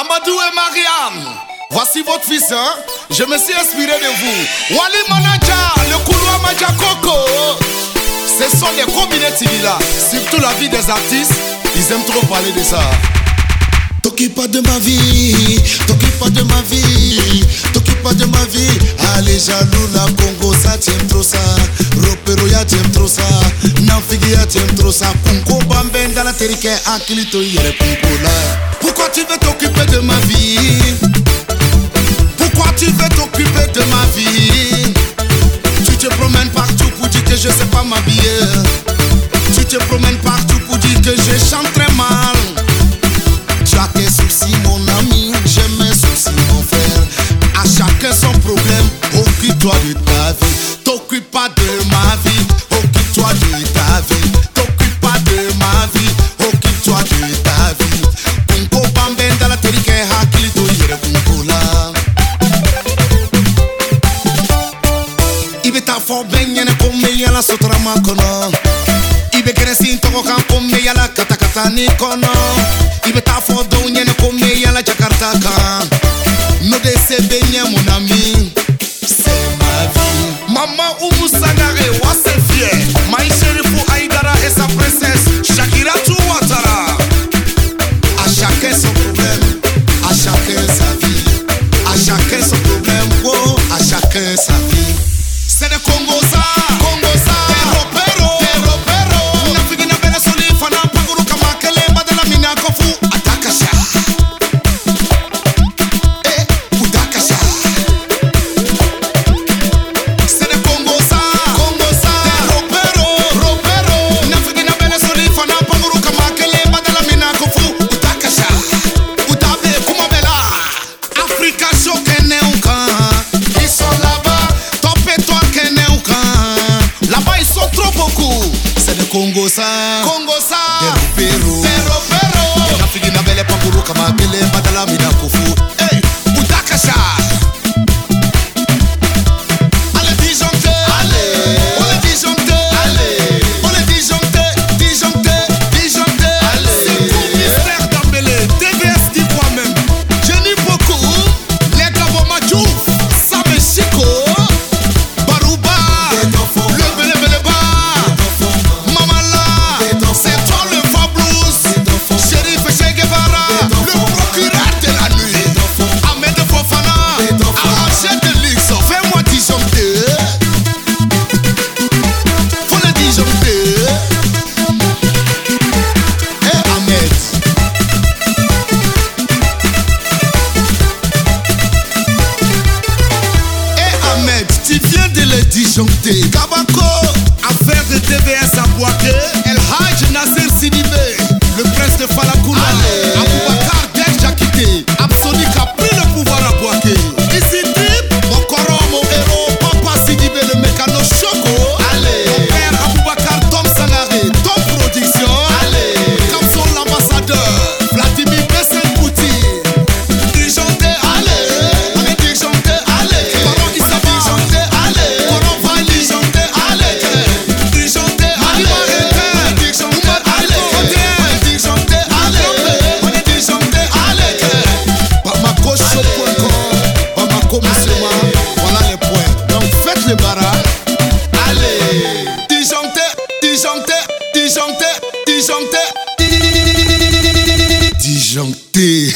Amadou et Mariam, voici votre fils, hein? Je me suis inspiré de vous. Wali Manaja, le couloir Majakoko. Ce sont les combinés là. Surtout la vie des artistes, ils aiment trop parler de ça. T'occupe pas de ma vie, t'occupe pas de ma vie, t'occupe pas de ma vie. Allez jaloux la Congo, ça t'aime trop ça. Ropero ya t'aime trop ça. Nafigi ya t'aime trop ça. Punko bamben dans la terike, akilito yere punko là. Tu veux t'occuper de ma vie? Pourquoi tu veux t'occuper de ma vie? Tu te promènes partout pour dire que je sais pas m'habiller. Tu te promènes partout pour dire que je chante très mal. toramakɔnɔ i bɛ kɛnɛsin tɔgɔ kan ko meyala ka ta ka taa ni kɔnɔ i bɛ taa fɔ dɔw ɲɛnɛ Congo ça. Congo ça. Pero, pero. Pero, pero. De le Musulman, voilà les points. Donc faites le bara. Allez. Disjoncter, disjoncter, disjoncter, disjoncter. Disjoncté.